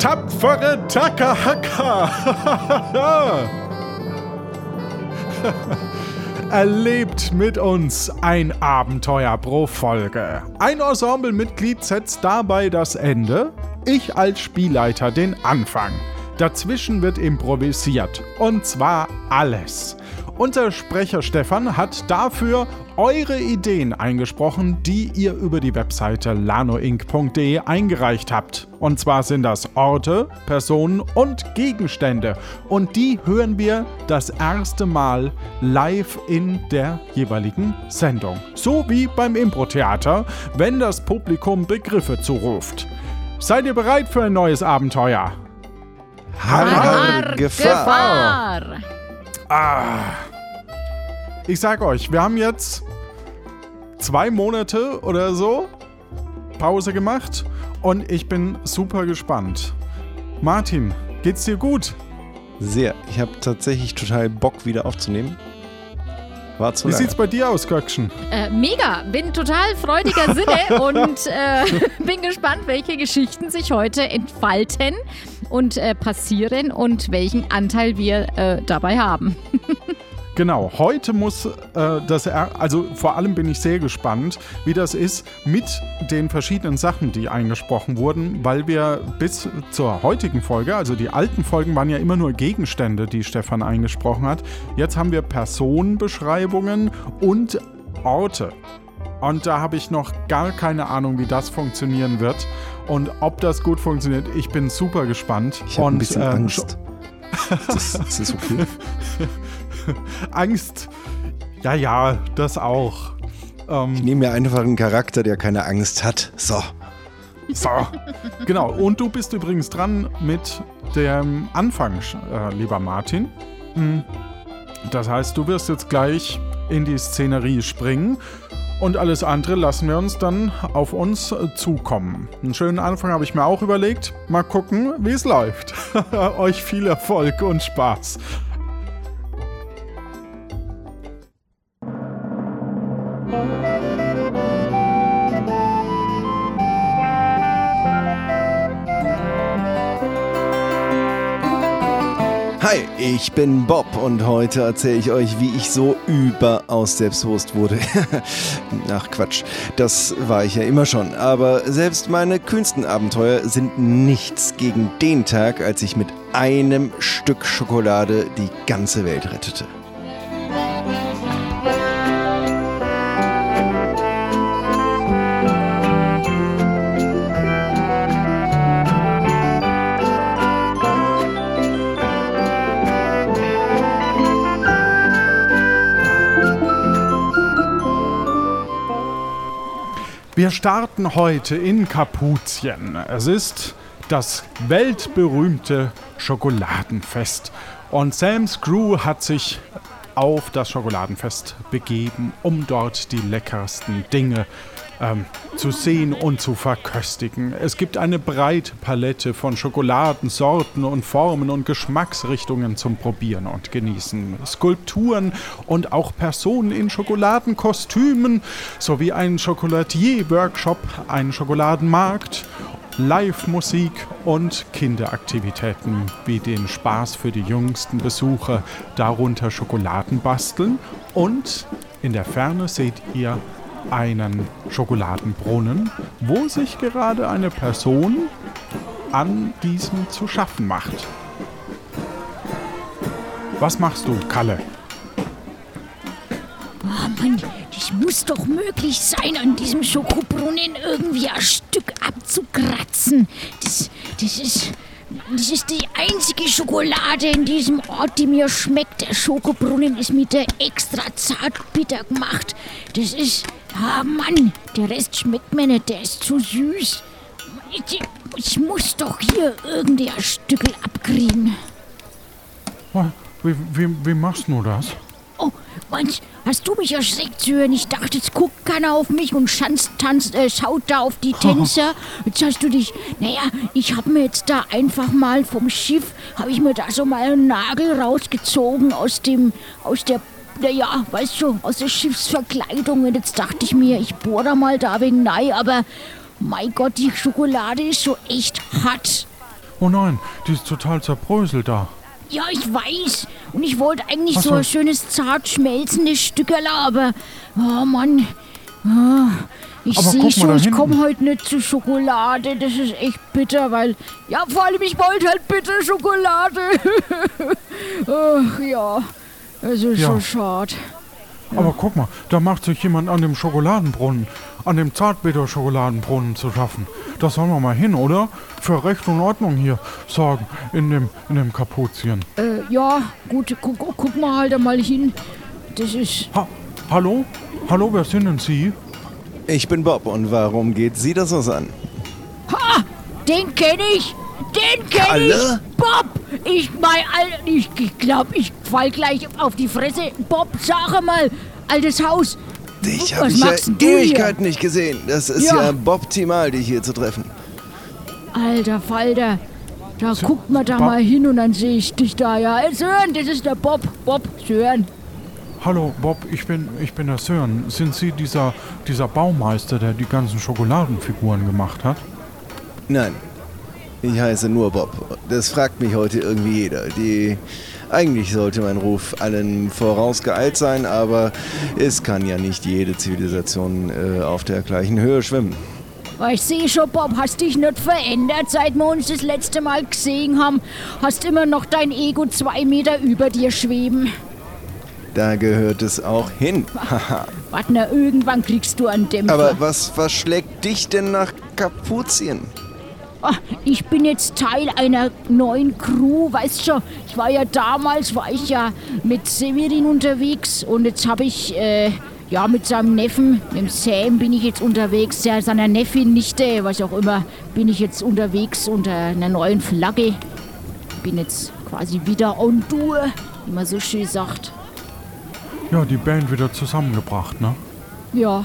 tapfere Takahaka. Erlebt mit uns ein Abenteuer pro Folge. Ein Ensemblemitglied setzt dabei das Ende, ich als Spielleiter den Anfang. Dazwischen wird improvisiert. Und zwar alles. Unser Sprecher Stefan hat dafür eure Ideen eingesprochen, die ihr über die Webseite lanoinc.de eingereicht habt. Und zwar sind das Orte, Personen und Gegenstände. Und die hören wir das erste Mal live in der jeweiligen Sendung. So wie beim Impro-Theater, wenn das Publikum Begriffe zuruft. Seid ihr bereit für ein neues Abenteuer? Har, har, Gefahr. Gefahr. Ah. Ich sag euch, wir haben jetzt zwei Monate oder so Pause gemacht und ich bin super gespannt. Martin, geht's dir gut? Sehr. Ich habe tatsächlich total Bock, wieder aufzunehmen. War zu Wie lange. sieht's bei dir aus, Göckchen? Äh, mega. Bin total freudiger Sinne und äh, bin gespannt, welche Geschichten sich heute entfalten und äh, passieren und welchen Anteil wir äh, dabei haben. Genau, heute muss äh, das, also vor allem bin ich sehr gespannt, wie das ist mit den verschiedenen Sachen, die eingesprochen wurden, weil wir bis zur heutigen Folge, also die alten Folgen waren ja immer nur Gegenstände, die Stefan eingesprochen hat. Jetzt haben wir Personenbeschreibungen und Orte. Und da habe ich noch gar keine Ahnung, wie das funktionieren wird und ob das gut funktioniert. Ich bin super gespannt. Ich habe ein bisschen äh, Angst. das, das ist okay. Angst. Ja, ja, das auch. Ähm, ich nehme mir einfach einen Charakter, der keine Angst hat. So. So. Genau. Und du bist übrigens dran mit dem Anfang, äh, lieber Martin. Hm. Das heißt, du wirst jetzt gleich in die Szenerie springen und alles andere lassen wir uns dann auf uns zukommen. Einen schönen Anfang habe ich mir auch überlegt. Mal gucken, wie es läuft. Euch viel Erfolg und Spaß. Hi, ich bin Bob und heute erzähle ich euch, wie ich so überaus selbstbewusst wurde. Ach Quatsch, das war ich ja immer schon. Aber selbst meine kühnsten Abenteuer sind nichts gegen den Tag, als ich mit einem Stück Schokolade die ganze Welt rettete. Wir starten heute in Kapuzien. Es ist das weltberühmte Schokoladenfest. Und Sam's Crew hat sich auf das Schokoladenfest begeben, um dort die leckersten Dinge ähm, zu sehen und zu verköstigen. Es gibt eine breite Palette von Schokoladensorten und Formen und Geschmacksrichtungen zum Probieren und Genießen. Skulpturen und auch Personen in Schokoladenkostümen sowie ein Chocolatier-Workshop, ein Schokoladenmarkt Live-Musik und Kinderaktivitäten wie den Spaß für die jüngsten Besucher, darunter Schokoladen basteln und in der Ferne seht ihr einen Schokoladenbrunnen, wo sich gerade eine Person an diesem zu schaffen macht. Was machst du, Kalle? Oh Mann, das muss doch möglich sein, an diesem Schokobrunnen irgendwie ein Stück abzukratzen. Das, das ist. Das ist die einzige Schokolade in diesem Ort, die mir schmeckt. Der Schokobrunnen ist mit der extra zart bitter gemacht. Das ist Ah, Mann, der Rest schmeckt mir nicht, der ist zu süß. Ich, ich muss doch hier irgendein Stückel abkriegen. Wie, wie, wie machst du das? Oh, meinst, hast du mich erschreckt zu hören? Ich dachte, jetzt guckt keiner auf mich und schanzt, tanzt, äh, schaut da auf die Tänzer. Jetzt hast du dich, naja, ich habe mir jetzt da einfach mal vom Schiff, habe ich mir da so mal einen Nagel rausgezogen aus dem, aus der naja, weißt du, aus der Schiffsverkleidung. Und jetzt dachte ich mir, ich bohre da mal da wegen Nei, aber mein Gott, die Schokolade ist so echt hart. Oh nein, die ist total zerbröselt da. Ja, ich weiß. Und ich wollte eigentlich so so. ein schönes, zart schmelzendes Stückerl, aber... Oh Mann. Ah, Ich sehe schon, ich komme heute nicht zu Schokolade. Das ist echt bitter, weil... Ja, vor allem, ich wollte halt bitte Schokolade. Ach ja, es ist Ja. so schade. Aber guck mal, da macht sich jemand an dem Schokoladenbrunnen, an dem Zartbitter-Schokoladenbrunnen zu schaffen. Da sollen wir mal hin, oder? Für Recht und Ordnung hier sorgen in dem, in dem Kapuzien. Äh, ja, gut, guck, guck mal halt einmal hin. Das ist... Ha Hallo? Hallo, wer sind denn Sie? Ich bin Bob und warum geht Sie das was an? Ha! Den kenne ich! Den kenne ich! Bob! Ich mein, Al ich, ich glaube, ich fall gleich auf die Fresse. Bob, sag mal, altes Haus. Dich Was habe ich ja? Ewigkeiten nicht gesehen. Das ist Ja. ja, optimal, dich hier zu treffen. Alter Falter. Da guckt man da Bob. mal hin und dann sehe ich dich da. Ja, Hey, Sören, das ist der Bob. Bob, Sören. Hallo, Bob, ich bin, ich bin der Sören. Sind Sie dieser, dieser Baumeister, der die ganzen Schokoladenfiguren gemacht hat? Nein, ich heiße nur Bob. Das fragt mich heute irgendwie jeder. Die eigentlich sollte mein Ruf allen vorausgeeilt sein, aber es kann ja nicht jede Zivilisation äh, auf der gleichen Höhe schwimmen. Ich sehe schon, Bob, hast dich nicht verändert, seit wir uns das letzte Mal gesehen haben. Hast immer noch dein Ego zwei Meter über dir schweben. Da gehört es auch hin. Warte, irgendwann kriegst du einen Dämpfer. aber was, was schlägt dich denn nach Kapuzien? Ah, ich bin jetzt Teil einer neuen Crew, weißt schon. Ich war ja damals, war ich ja mit Severin unterwegs und jetzt habe ich, äh, ja, mit seinem Neffen, mit dem Sam bin ich jetzt unterwegs, ja, seiner Neffin, Nichte, was auch immer, bin ich jetzt unterwegs unter einer neuen Flagge. Bin jetzt quasi wieder on Tour, wie man so schön sagt. Ja, die Band wieder zusammengebracht, ne? Ja,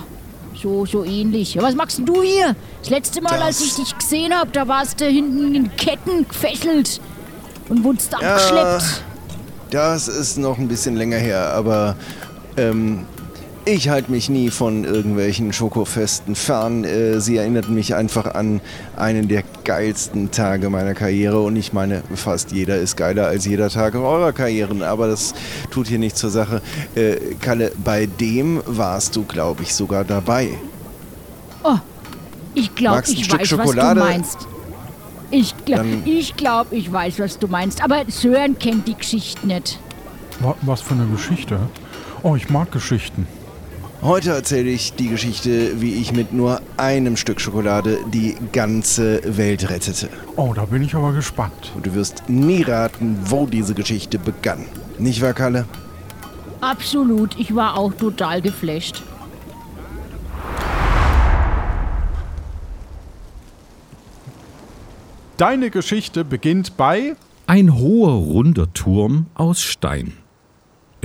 so, so ähnlich. Ja, was machst denn du hier? Das letzte Mal, als Das- ich dich gesehen habe, da warst du hinten in Ketten gefesselt und wurdest abgeschleppt. Das ist noch ein bisschen länger her, aber ähm, ich halte mich nie von irgendwelchen Schokofesten fern. Äh, sie erinnerten mich einfach an einen der geilsten Tage meiner Karriere und ich meine, fast jeder ist geiler als jeder Tag eurer Karrieren, aber das tut hier nichts zur Sache. Äh, Kalle, bei dem warst du, glaube ich, sogar dabei. Oh, ich glaube, ich Stück weiß, Schokolade? was du meinst. Ich glaube, ich, glaub, ich weiß, was du meinst. Aber Sören kennt die Geschichte nicht. Wa was für eine Geschichte? Oh, ich mag Geschichten. Heute erzähle ich die Geschichte, wie ich mit nur einem Stück Schokolade die ganze Welt rettete. Oh, da bin ich aber gespannt. Und du wirst nie raten, wo diese Geschichte begann. Nicht wahr, Kalle? Absolut, ich war auch total geflasht. Deine Geschichte beginnt bei Ein hoher, runder Turm aus Stein.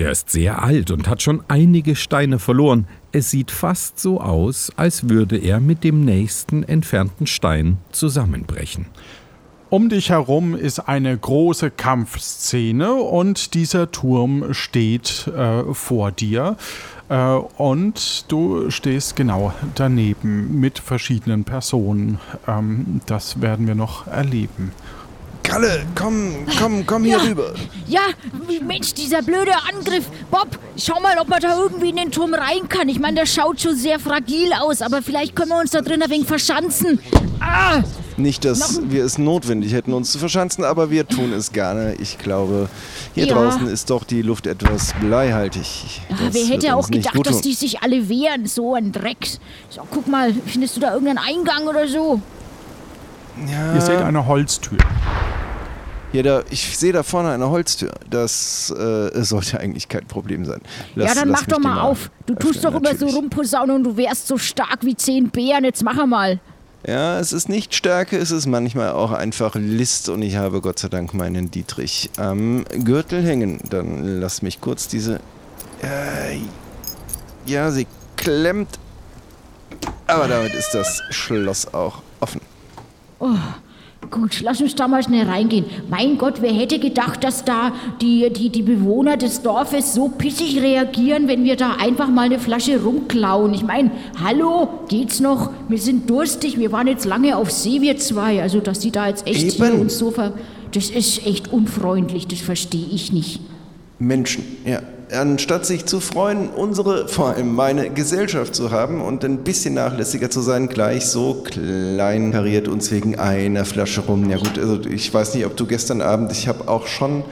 Er ist sehr alt und hat schon einige Steine verloren. Es sieht fast so aus, als würde er mit dem nächsten entfernten Stein zusammenbrechen. Um dich herum ist eine große Kampfszene und dieser Turm steht äh, vor dir äh, und du stehst genau daneben mit verschiedenen Personen. Ähm, das werden wir noch erleben. Kalle, komm, komm, komm hier Ja. rüber. Ja, Mensch, dieser blöde Angriff. Bob, schau mal, ob man da irgendwie in den Turm rein kann. Ich meine, der schaut schon sehr fragil aus, aber vielleicht können wir uns da drin ein wenig verschanzen. Ah, Nicht, dass wir es notwendig hätten, uns zu verschanzen, aber wir tun es gerne. Ich glaube, hier Ja. draußen ist doch die Luft etwas bleihaltig. Ja, Das wer hätte auch nicht gedacht, gut dass die sich alle wehren? So ein Dreck. So, guck mal, findest du da irgendeinen Eingang oder so? Ja, Ihr seht eine Holztür. Hier da, ich sehe da vorne eine Holztür. Das äh, sollte eigentlich kein Problem sein. Lass- ja, dann mach doch mal auf. Du tust öffnen, doch immer so natürlich. rumposaunen und du wärst so stark wie zehn Bären. Jetzt mach mal. Ja, es ist nicht Stärke, es ist manchmal auch einfach List und ich habe Gott sei Dank meinen Dietrich am Gürtel hängen. Dann lass mich kurz diese. Äh, ja, sie klemmt. Aber damit ist das Schloss auch offen. Gut, lass uns da mal schnell reingehen. Mein Gott, wer hätte gedacht, dass da die, die, die Bewohner des Dorfes so pissig reagieren, wenn wir da einfach mal eine Flasche rumklauen? Ich meine, hallo, geht's noch? Wir sind durstig, wir waren jetzt lange auf See, wir zwei. Also, dass die da jetzt echt uns so ver... Das ist echt unfreundlich, das verstehe ich nicht. Menschen, ja. Anstatt sich zu freuen, unsere, vor allem meine Gesellschaft zu haben und ein bisschen nachlässiger zu sein, gleich so klein kariert uns wegen einer Flasche rum. Ja gut, also ich weiß nicht, ob du gestern Abend, ich habe auch schon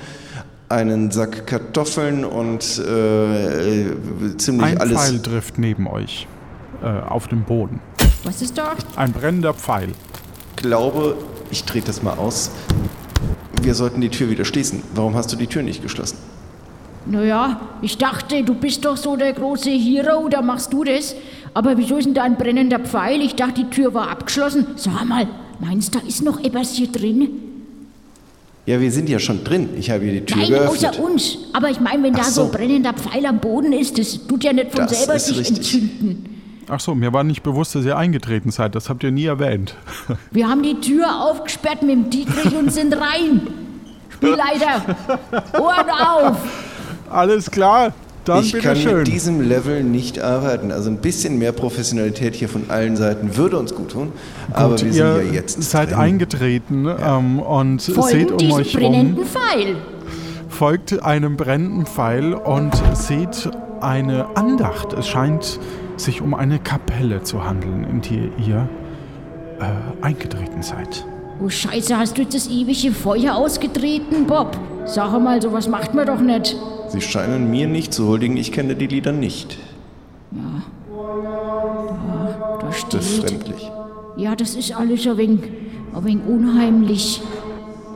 einen Sack Kartoffeln und äh, ziemlich Ein alles. Pfeil trifft neben euch äh, auf dem Boden. Was ist da? Ein brennender Pfeil. glaube, ich drehe das mal aus. Wir sollten die Tür wieder schließen. Warum hast du die Tür nicht geschlossen? Naja, ich dachte, du bist doch so der große Hero, da machst du das. Aber wieso ist denn da ein brennender Pfeil? Ich dachte, die Tür war abgeschlossen. Sag mal, meinst du, da ist noch etwas hier drin? Ja, wir sind ja schon drin. Ich habe hier die Tür Nein, geöffnet. außer uns. Aber ich meine, wenn Ach da so so. ein brennender Pfeil am Boden ist, das tut ja nicht von Das selber sich richtig. entzünden. Ach so, mir war nicht bewusst, dass ihr eingetreten seid. Das habt ihr nie erwähnt. Wir haben die Tür aufgesperrt mit dem Dietrich und sind rein. Spielleiter, Ohren auf! Alles klar, dann ich kann schön. mit diesem Level nicht arbeiten. Also ein bisschen mehr Professionalität hier von allen Seiten würde uns gut tun. aber wir ihr sind ja jetzt. seid drin. eingetreten ähm, und seht Folgen um diesem euch brennenden rum, Pfeil. folgt einem brennenden Pfeil und seht eine Andacht. Es scheint sich um eine Kapelle zu handeln, in die ihr äh, eingetreten seid. Oh Scheiße, hast du jetzt das ewige Feuer ausgetreten, Bob? Sag mal, sowas macht man doch nicht. Sie scheinen mir nicht zu huldigen. Ich kenne die Lieder nicht. Da steht. Befremdlich. Ja, das ist alles ein wenig, ein wenig unheimlich.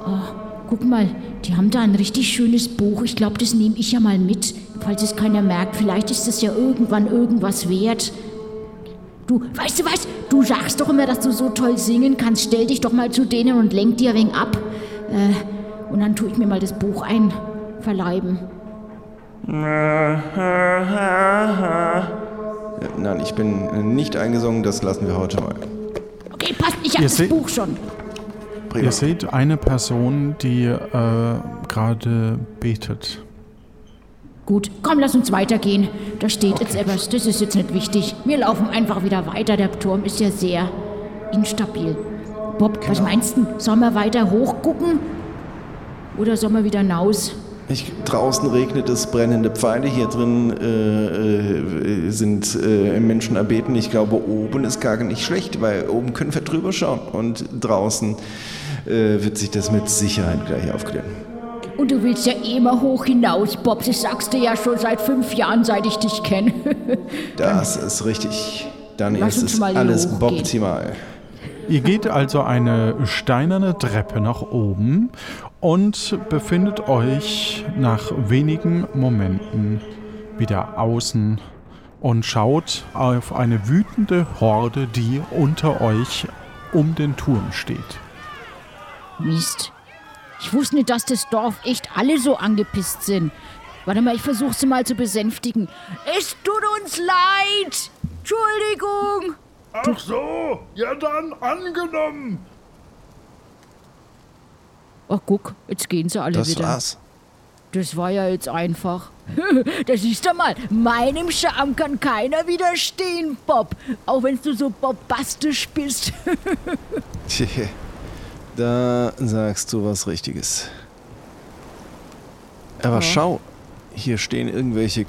Oh, guck mal, die haben da ein richtig schönes Buch. Ich glaube, das nehme ich ja mal mit, falls es keiner merkt. Vielleicht ist das ja irgendwann irgendwas wert. Du, weißt du was? Du sagst doch immer, dass du so toll singen kannst. Stell dich doch mal zu denen und lenk dir ein wenig ab. Äh, und dann tue ich mir mal das Buch einverleiben. Äh, Nein, ich bin nicht eingesungen. Das lassen wir heute mal. Okay, passt, ich habe Ihr das seht- Buch schon. Prima. Ihr seht eine Person, die äh, gerade betet. Gut, komm, lass uns weitergehen. Da steht jetzt etwas, das ist jetzt nicht wichtig. Wir laufen einfach wieder weiter. Der Turm ist ja sehr instabil. Bob, was meinst du? Sollen wir weiter hochgucken? Oder sollen wir wieder hinaus? Ich, draußen regnet es brennende Pfeile, hier drin äh, äh, sind äh, Menschen erbeten. Ich glaube, oben ist gar nicht schlecht, weil oben können wir drüber schauen und draußen äh, wird sich das mit Sicherheit gleich aufklären. Und du willst ja immer hoch hinaus, Bob. Das sagst du ja schon seit fünf Jahren, seit ich dich kenne. Das ist richtig. Dann Lass ist es alles hochgehen. optimal. Ihr geht also eine steinerne Treppe nach oben und befindet euch nach wenigen Momenten wieder außen und schaut auf eine wütende Horde, die unter euch um den Turm steht. Mist. Ich wusste nicht, dass das Dorf echt alle so angepisst sind. Warte mal, ich versuche sie mal zu besänftigen. Es tut uns leid! Entschuldigung! Ach so, ja dann angenommen. Ach guck, jetzt gehen sie alle Das wieder. war's. Das war ja jetzt einfach. das siehst du mal, meinem Charme kann keiner widerstehen, Bob. Auch wenn du so bombastisch bist. Da sagst du was Richtiges. Aber schau, hier stehen irgendwelche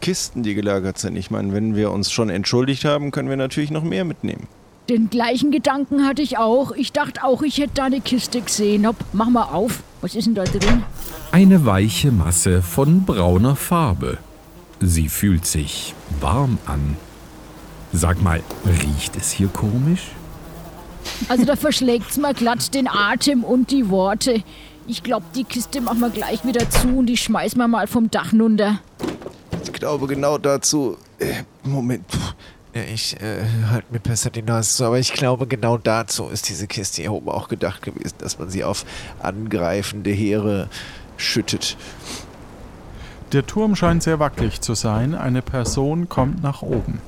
Kisten, die gelagert sind. Ich meine, wenn wir uns schon entschuldigt haben, können wir natürlich noch mehr mitnehmen. Den gleichen Gedanken hatte ich auch. Ich dachte auch, ich hätte da eine Kiste gesehen. Hopp, mach mal auf. Was ist denn da drin? Eine weiche Masse von brauner Farbe. Sie fühlt sich warm an. Sag mal, riecht es hier komisch? Also da verschlägt's mir glatt den Atem und die Worte. Ich glaube, die Kiste machen wir gleich wieder zu und die schmeißen wir mal vom Dach runter. Ich glaube genau dazu. Äh, Moment. Ja, ich äh, halte mir besser die Nase zu, aber ich glaube, genau dazu ist diese Kiste hier oben auch gedacht gewesen, dass man sie auf angreifende Heere schüttet. Der Turm scheint sehr wackelig zu sein. Eine Person kommt nach oben.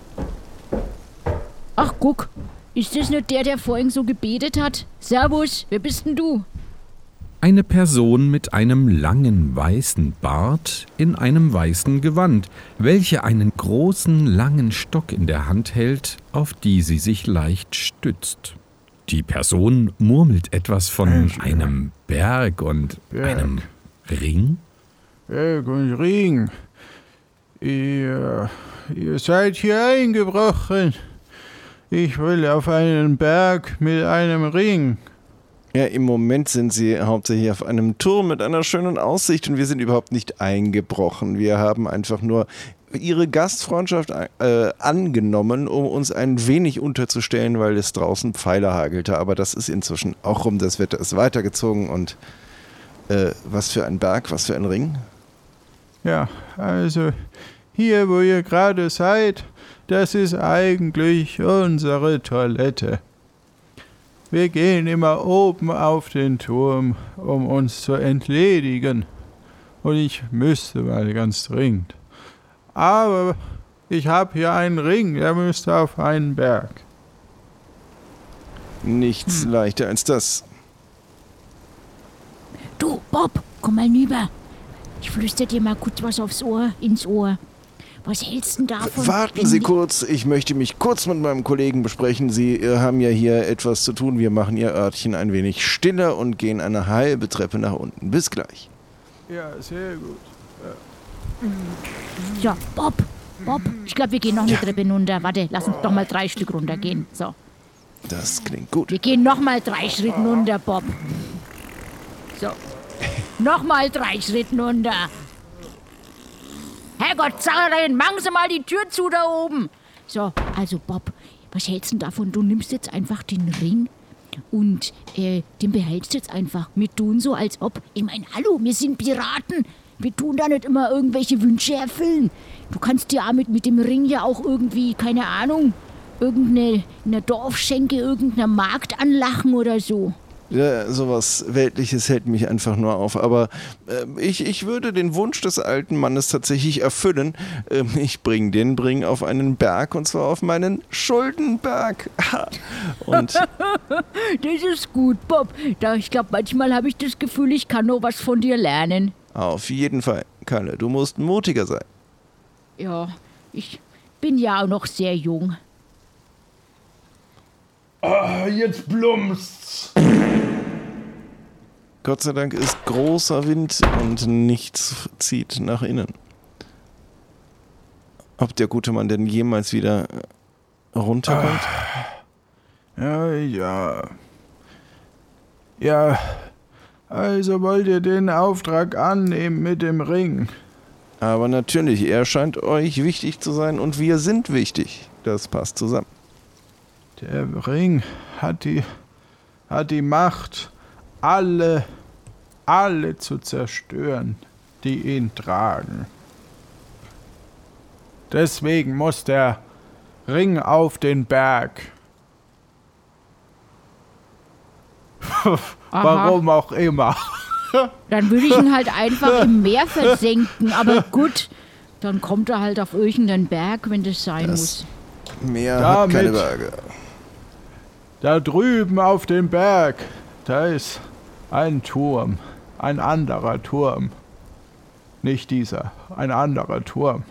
Ach, guck. ist das nicht der, der vorhin so gebetet hat? Servus, wer bist denn du? Eine Person mit einem langen weißen Bart in einem weißen Gewand, welche einen großen langen Stock in der Hand hält, auf die sie sich leicht stützt. Die Person murmelt etwas von einem Berg und einem Ring. Berg und Ring. Ihr, ihr seid hier eingebrochen. Ich will auf einen Berg mit einem Ring. Ja, im Moment sind sie hauptsächlich auf einem Turm mit einer schönen Aussicht und wir sind überhaupt nicht eingebrochen. Wir haben einfach nur ihre Gastfreundschaft äh, angenommen, um uns ein wenig unterzustellen, weil es draußen Pfeile hagelte. Aber das ist inzwischen auch rum. Das Wetter ist weitergezogen und äh, was für ein Berg, was für ein Ring. Ja, also hier, wo ihr gerade seid, das ist eigentlich unsere Toilette. Wir gehen immer oben auf den Turm, um uns zu entledigen. Und ich müsste mal ganz dringend. Aber ich habe hier einen Ring, der müsste auf einen Berg. Nichts leichter als das. Du, Bob, komm mal rüber. Ich flüster dir mal kurz was aufs Ohr, ins Ohr. Was hältst du denn davon? Warten Sie kurz, ich möchte mich kurz mit meinem Kollegen besprechen. Sie äh, haben ja hier etwas zu tun. Wir machen Ihr Örtchen ein wenig stiller und gehen eine halbe Treppe nach unten. Bis gleich. Ja, sehr gut. So, Bob, Bob, ich glaube, wir gehen noch eine Treppe runter. Warte, lass uns doch mal drei Stück runtergehen. So, Das klingt gut. wir gehen noch mal drei Schritte runter, Bob. So, noch mal drei Schritte runter. Herrgott, Zarin, machen Sie mal die Tür zu da oben. So, also Bob, was hältst du davon? Du nimmst jetzt einfach den Ring und äh, den behältst jetzt einfach. Wir tun so, als ob. Ich meine, hallo, wir sind Piraten. Wir tun da nicht immer irgendwelche Wünsche erfüllen. Du kannst dir mit, mit dem Ring ja auch irgendwie, keine Ahnung, irgendeine eine Dorfschenke, irgendeiner Markt anlachen oder so. Ja, sowas Weltliches hält mich einfach nur auf. Aber äh, ich, ich würde den Wunsch des alten Mannes tatsächlich erfüllen. Ähm, ich bringe den Bring auf einen Berg und zwar auf meinen Schuldenberg. und Das ist gut, Bob. Da, ich glaube, manchmal habe ich das Gefühl, ich kann noch was von dir lernen. auf jeden Fall, Kalle, du musst mutiger sein. Ja, ich bin ja auch noch sehr jung. Ah, jetzt plumpst's. Gott sei Dank ist großer Wind und nichts zieht nach innen. Ob der gute Mann denn jemals wieder runterkommt? Ja, ja. Ja, also wollt ihr den Auftrag annehmen mit dem Ring? Aber natürlich, er scheint euch wichtig zu sein und wir sind wichtig. Das passt zusammen. Der Ring hat die, hat die Macht, alle, alle zu zerstören, die ihn tragen. Deswegen muss der Ring auf den Berg. Warum auch immer. Dann würde ich ihn halt einfach im Meer versenken. Aber gut, dann kommt er halt auf irgendeinen Berg, wenn das sein Das- muss. Mehr hat keine Damit- Berge. Da drüben auf dem Berg, da ist ein Turm, ein anderer Turm. Nicht dieser, ein anderer Turm.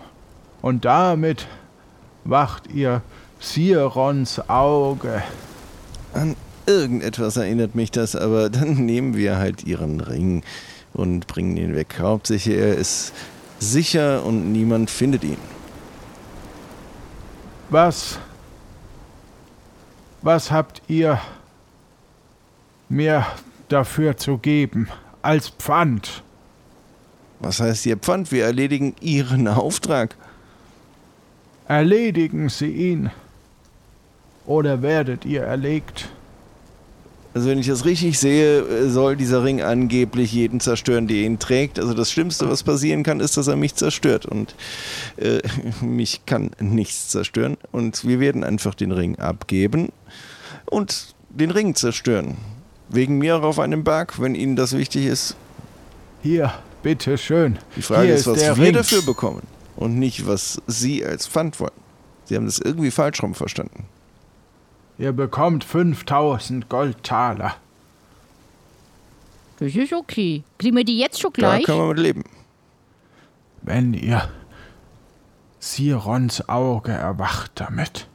Und damit wacht ihr Sirons Auge. An irgendetwas erinnert mich das, aber dann nehmen wir halt ihren Ring und bringen ihn weg. Hauptsächlich er ist sicher und niemand findet ihn. Was, was habt ihr mir dafür zu geben als Pfand? Was heißt ihr Pfand? Wir erledigen ihren Auftrag. Erledigen Sie ihn oder werdet ihr erlegt? Also wenn ich das richtig sehe, soll dieser Ring angeblich jeden zerstören, der ihn trägt. Also das Schlimmste, was passieren kann, ist, dass er mich zerstört. Und äh, mich kann nichts zerstören. Und wir werden einfach den Ring abgeben und den Ring zerstören. Wegen mir auf einem Berg, wenn Ihnen das wichtig ist. Hier, bitte schön. Die Frage Hier ist, was wir Ring. dafür bekommen. Und nicht, was Sie als Pfand wollen. Sie haben das irgendwie falsch rum verstanden. Ihr bekommt 5000 Goldtaler. Das ist okay. Kriegen wir die jetzt schon Da gleich? können wir mit leben. Wenn ihr Sirons Auge erwacht damit.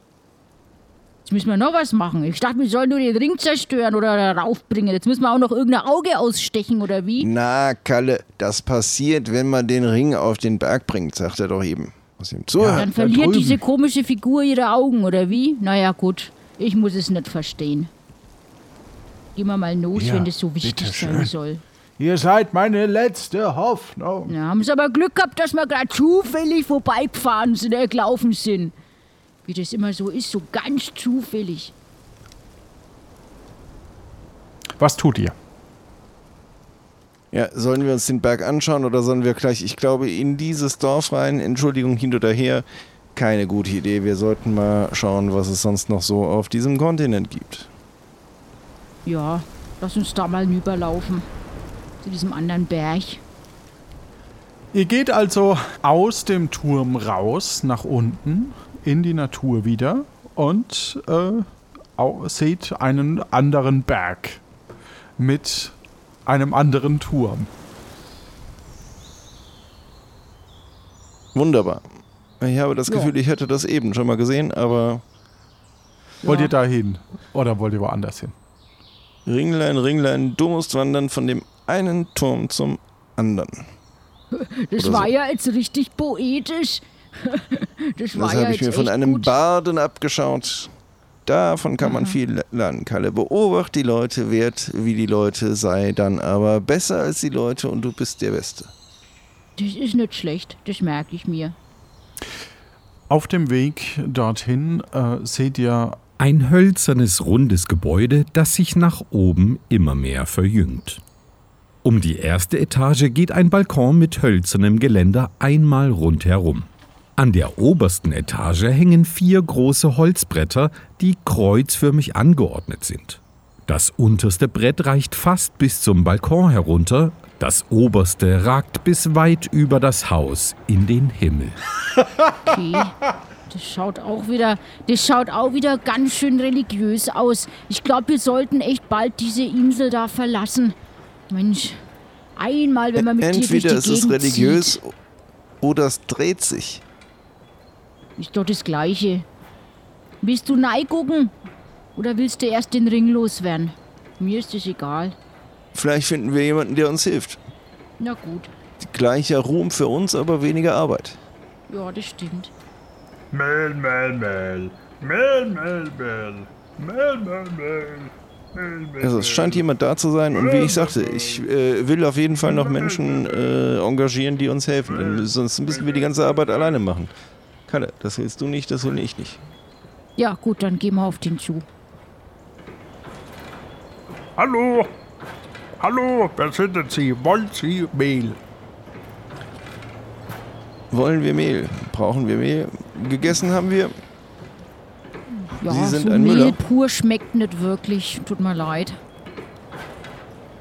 Jetzt müssen wir noch was machen. Ich dachte, wir sollen nur den Ring zerstören oder raufbringen. Jetzt müssen wir auch noch irgendein Auge ausstechen oder wie? Na, Kalle, das passiert, wenn man den Ring auf den Berg bringt, sagt er doch eben. Muss ihm zuhören. Dann da verliert diese komische Figur ihre Augen oder wie? Naja, gut. Ich muss es nicht verstehen. Gehen wir mal los, Ja, wenn das so wichtig sein soll. Ihr seid meine letzte Hoffnung. Ja, haben sie aber Glück gehabt, dass wir gerade zufällig vorbeigefahren sind, äh, gelaufen sind. Wie das immer so ist, so ganz zufällig. Was tut ihr? Ja, sollen wir uns den Berg anschauen oder sollen wir gleich, ich glaube, in dieses Dorf rein, Entschuldigung, hin oder her, keine gute Idee. Wir sollten mal schauen, was es sonst noch so auf diesem Kontinent gibt. Ja, lass uns da mal hinüberlaufen. Zu diesem anderen Berg. Ihr geht also aus dem Turm raus, nach unten, in die Natur wieder und äh, seht einen anderen Berg mit einem anderen Turm. Wunderbar. Ich habe das Ja. Gefühl, ich hätte das eben schon mal gesehen, aber Wollt Ja. ihr da hin? Oder wollt ihr woanders hin? Ringlein, Ringlein, du musst wandern von dem einen Turm zum anderen. Das Oder war so. ja jetzt richtig poetisch. das Das ja habe ich mir von einem gut. Barden abgeschaut. Davon kann man viel lernen, Kalle. Beobacht die Leute, wert wie die Leute, sei dann aber besser als die Leute und du bist der Beste. Das ist nicht schlecht, das merke ich mir. Auf dem Weg dorthin äh, seht ihr Ein hölzernes rundes Gebäude, das sich nach oben immer mehr verjüngt. Um die erste Etage geht ein Balkon mit hölzernem Geländer einmal rundherum. An der obersten Etage hängen vier große Holzbretter, die kreuzförmig angeordnet sind. Das unterste Brett reicht fast bis zum Balkon herunter, das oberste ragt bis weit über das Haus in den Himmel. Okay. Das schaut auch wieder, das schaut auch wieder ganz schön religiös aus. Ich glaube, wir sollten echt bald diese Insel da verlassen. Mensch, einmal, wenn man mit Entweder dir ist durch es die Gegend religiös zieht, oder es dreht sich. Ist doch das Gleiche. Willst du gucken oder willst du erst den Ring loswerden? Mir ist es egal. Vielleicht finden wir jemanden, der uns hilft. Na gut, Gleicher Ruhm für uns, aber weniger Arbeit. ja, das stimmt. Mehl. Mehl, Mehl, Mehl. Mehl, Mehl, Mehl. Mehl, Mehl, Also es scheint jemand da zu sein und wie ich sagte, ich äh, will auf jeden Fall noch Menschen äh, engagieren, die uns helfen. Denn sonst müssen wir die ganze Arbeit alleine machen. Kalle, das willst du nicht, das will ich nicht. Ja, gut, dann gehen wir auf den zu. Hallo? Hallo, wer sind denn Sie? Wollen Sie Mehl? Wollen wir Mehl? Brauchen wir Mehl? Gegessen haben wir. Ja, Sie sind so ein Mehl Müller. pur schmeckt nicht wirklich. Tut mir leid.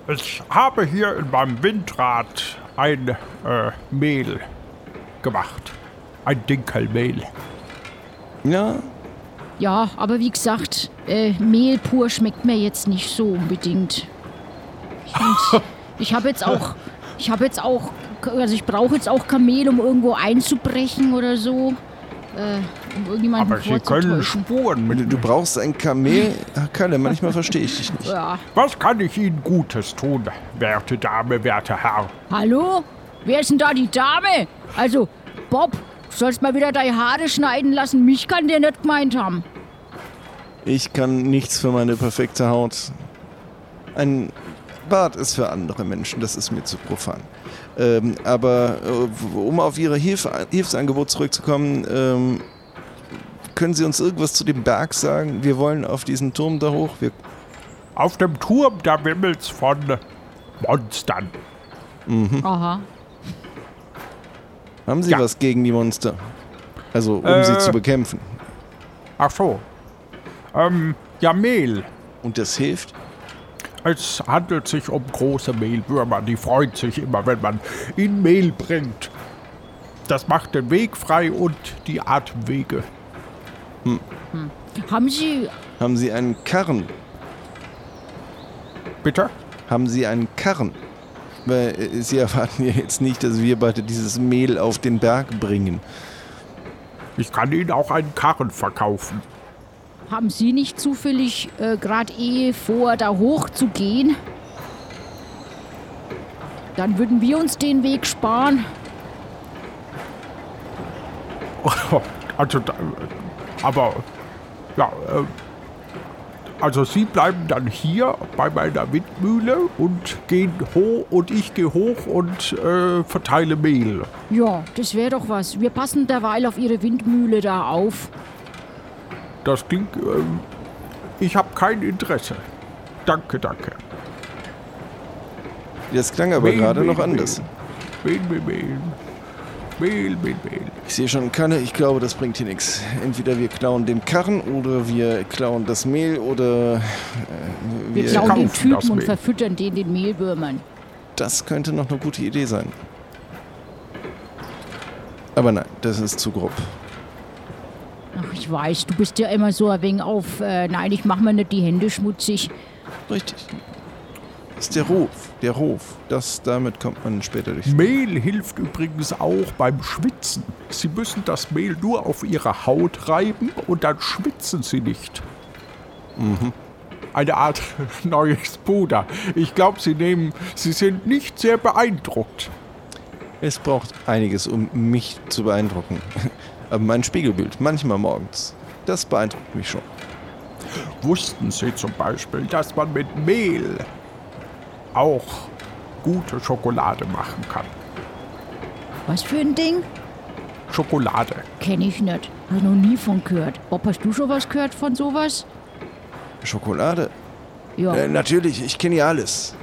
Ich habe hier in meinem Windrad ein äh, Mehl gemacht. Ein Dinkelmehl. Ja, Ja, aber wie gesagt, äh, Mehl pur schmeckt mir jetzt nicht so unbedingt. Ich, find's- ich habe jetzt auch, ich habe jetzt auch, also ich brauche jetzt auch kein Mehl, um irgendwo einzubrechen oder so. Äh, um irgendjemanden Aber Sie können. Spuren du, mit. du brauchst ein Kamel. Kalle, manchmal verstehe ich dich nicht. Ja. Was kann ich Ihnen Gutes tun, werte Dame, werter Herr? Hallo? Wer ist denn da die Dame? Also, Bob, sollst mal wieder deine Haare schneiden lassen. Mich kann der nicht gemeint haben. Ich kann nichts für meine perfekte Haut. Ein Bart ist für andere Menschen, das ist mir zu profan. Ähm, aber äh, um auf Ihre Hilfe, Hilfsangebot zurückzukommen, ähm, können Sie uns irgendwas zu dem Berg sagen? Wir wollen auf diesen Turm da hoch. Wir, Auf dem Turm, da wimmelt's von Monstern. Aha. Haben Sie Ja. was gegen die Monster? Also, um Äh. sie zu bekämpfen. Ach so. Ähm, ja, Mehl. Und das hilft? Es handelt sich um große Mehlwürmer, die freuen sich immer, wenn man ihnen Mehl bringt. Das macht den Weg frei und die Atemwege. Haben Sie, Haben Haben Sie einen Karren? Bitte? Haben Sie einen Karren? Weil äh, Sie erwarten ja jetzt nicht, dass wir beide dieses Mehl auf den Berg bringen. Ich kann Ihnen auch einen Karren verkaufen. Haben Sie nicht zufällig äh, gerade eh vor, da hoch zu gehen? Dann würden wir uns den Weg sparen. Also, da- aber, ja, äh, also Sie bleiben dann hier bei meiner Windmühle und gehen hoch und ich gehe hoch und äh, verteile Mehl. Ja, das wäre doch was. Wir passen derweil auf Ihre Windmühle da auf. Das klingt, ähm, ich habe kein Interesse. Danke, danke. Das klang aber Mehl, gerade Mehl, noch anders. Mehl, Mehl, Mehl. Mehl, Mehl, Mehl. Ich sehe schon, Kanne, ich glaube, das bringt hier nichts. Entweder wir klauen den Karren oder wir klauen das Mehl oder äh, Wir wir. klauen den Typen und verfüttern den den Mehlwürmern. Das könnte noch eine gute Idee sein. Aber nein, das ist zu grob. Ach, ich weiß, du bist ja immer so ein wenig auf. Äh, nein, ich mach mir nicht die Hände schmutzig. Richtig. Das ist der Ruf. Der Ruf. Das, damit kommt man später durch. Mehl hilft übrigens auch beim Schwitzen. Sie müssen das Mehl nur auf Ihre Haut reiben und dann schwitzen Sie nicht. Eine Art neues Puder. Ich glaube, Sie nehmen, Sie sind nicht sehr beeindruckt. Es braucht einiges, um mich zu beeindrucken. Aber mein Spiegelbild, manchmal morgens, das beeindruckt mich schon. Wussten Sie zum Beispiel, dass man mit Mehl auch gute Schokolade machen kann? Was für ein Ding? Schokolade. Kenn ich nicht. Hab noch nie von gehört. Bob, hast du schon was gehört von sowas? Schokolade? Ja. Äh, natürlich, ich kenne ja alles.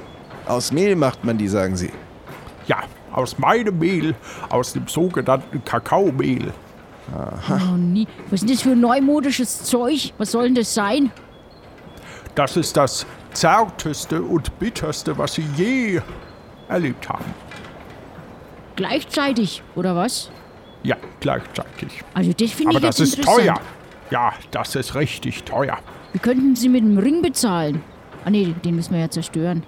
Aus Mehl macht man die, sagen Sie. Ja, aus meinem Mehl, aus dem sogenannten Kakaomehl. noch nie. Was ist denn das für ein neumodisches Zeug? Was soll denn das sein? Das ist das zarteste und bitterste, was Sie je erlebt haben. Gleichzeitig, oder was? Ja, gleichzeitig. Also das finde Aber ich das jetzt ist teuer. Ja, das ist richtig teuer. Wir könnten sie mit dem Ring bezahlen. Ah nee, den müssen wir ja zerstören.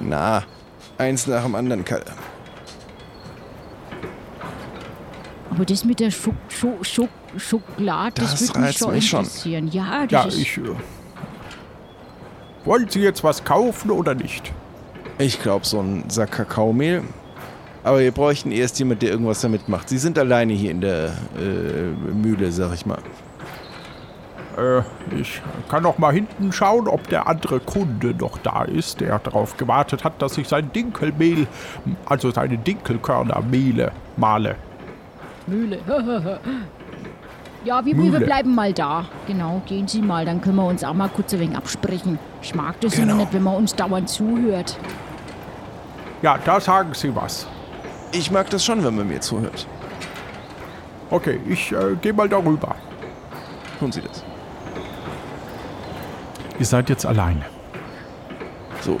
Na, eins nach dem anderen, Kalle. Aber das mit der Schok Schok Schok Schokolade, das, Das würde mich schon mich schon. interessieren. Ja, das Ja, ist... ich. Wollen Sie jetzt was kaufen oder nicht? Ich glaube, so ein Sack Kakaomehl. Aber wir bräuchten erst jemand, der irgendwas damit macht. Sie sind alleine hier in der äh, Mühle, sag ich mal. Äh, ich kann noch mal hinten schauen, ob der andere Kunde noch da ist, der darauf gewartet hat, dass ich sein Dinkelmehl, also seine Dinkelkörner mehle, male. Mühle. ja, wir, Mühle. wir bleiben mal da. Genau, gehen Sie mal, dann können wir uns auch mal kurz ein wenig absprechen. Ich mag das Genau. immer nicht, wenn man uns dauernd zuhört. Ja, da sagen Sie was. Ich mag das schon, wenn man mir zuhört. Okay, ich äh, gehe mal darüber. Tun Sie das. Ihr seid jetzt alleine. So.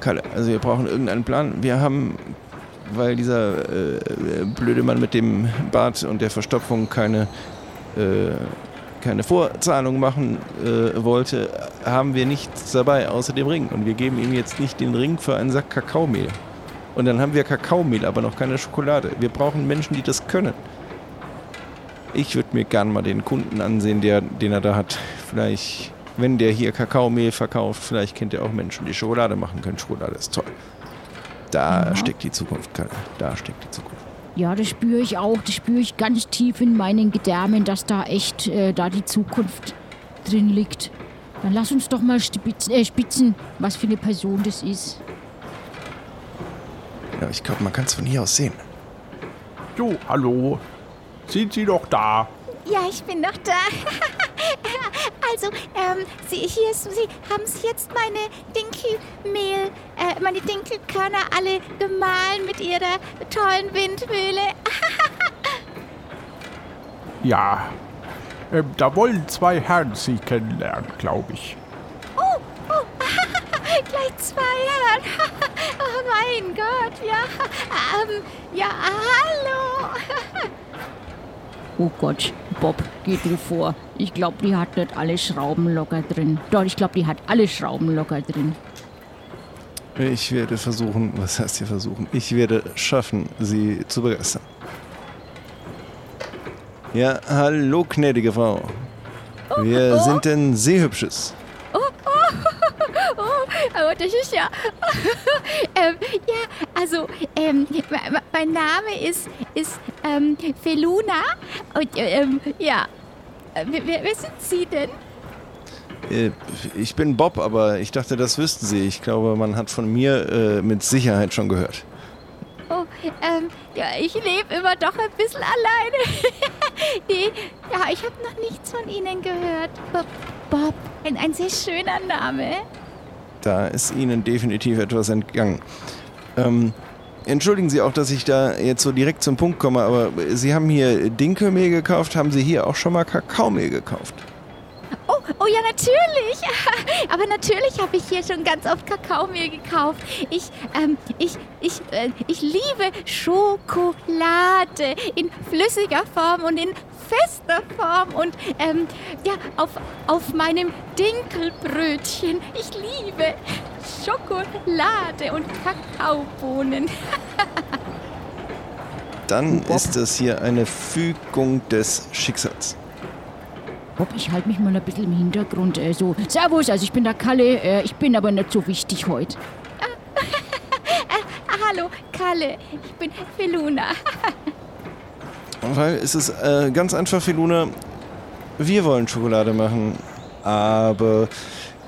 Kalle, also wir brauchen irgendeinen Plan. Wir haben, weil dieser äh, blöde Mann mit dem Bart und der Verstopfung keine, äh, keine Vorzahlung machen äh, wollte, haben wir nichts dabei außer dem Ring. Und wir geben ihm jetzt nicht den Ring für einen Sack Kakaomehl. Und dann haben wir Kakaomehl, aber noch keine Schokolade. Wir brauchen Menschen, die das können. Ich würde mir gern mal den Kunden ansehen, der, den er da hat. Vielleicht, wenn der hier Kakaomehl verkauft, vielleicht kennt er auch Menschen, die Schokolade machen können. Schokolade ist toll. Da steckt die Zukunft, Kalle. Da steckt die Zukunft. Ja, das spüre ich auch. Das spüre ich ganz tief in meinen Gedärmen, dass da echt äh, da die Zukunft drin liegt. Dann lass uns doch mal spitzen, äh, spitzen was für eine Person das ist. Ja, ich glaube, man kann es von hier aus sehen. Jo, hallo. Sind Sie noch da? Ja, ich bin noch da. also, ähm, Sie, hier ist, Sie haben Sie jetzt meine Dinkelmehl, äh, meine Dinkelkörner alle gemahlen mit Ihrer tollen Windmühle. Ja. Ähm, da wollen zwei Herren Sie kennenlernen, glaube ich. Oh, oh, gleich zwei Herren. oh mein Gott, ja. Ähm, ja, hallo. Oh Gott, Bob, geh du vor. Ich glaube, die hat nicht alle Schrauben locker drin. Doch, ich glaube, die hat alle Schrauben locker drin. Ich werde versuchen, was heißt hier versuchen? Ich werde schaffen, sie zu begeistern. Ja, hallo, gnädige Frau. Wir sind denn Seehübsches. Aber das ist ja. ähm, ja, also, ähm, me- me- mein Name ist, ist ähm, Feluna. Und ähm, ja. Äh, Wer, wer wer sind Sie denn? Äh, Ich bin Bob, aber ich dachte, das wüssten Sie. Ich glaube, man hat von mir äh, mit Sicherheit schon gehört. Oh, ähm, ja, ich lebe immer doch ein bisschen alleine. nee, ja, ich habe noch nichts von Ihnen gehört. Bob, Bob ein, ein sehr schöner Name. Da ist Ihnen definitiv etwas entgangen. Ähm, entschuldigen Sie auch, dass ich da jetzt so direkt zum Punkt komme, aber Sie haben hier Dinkelmehl gekauft. Haben Sie hier auch schon mal Kakaomehl gekauft? Oh, oh ja, natürlich. Aber natürlich habe ich hier schon ganz oft Kakaomehl gekauft. Ich, ähm, ich, ich, äh, ich liebe Schokolade in flüssiger Form und in fester Form und ähm, ja, auf, auf meinem Dinkelbrötchen. Ich liebe Schokolade und Kakaobohnen. Dann ist das hier eine Fügung des Schicksals. Bob, ich halte mich mal ein bisschen im Hintergrund. Äh, so, Servus, also ich bin der Kalle. Äh, ich bin aber nicht so wichtig heute. Ah, hallo, Kalle. Ich bin Feluna. Weil es ist äh, ganz einfach, Filuna. Wir wollen Schokolade machen, aber äh,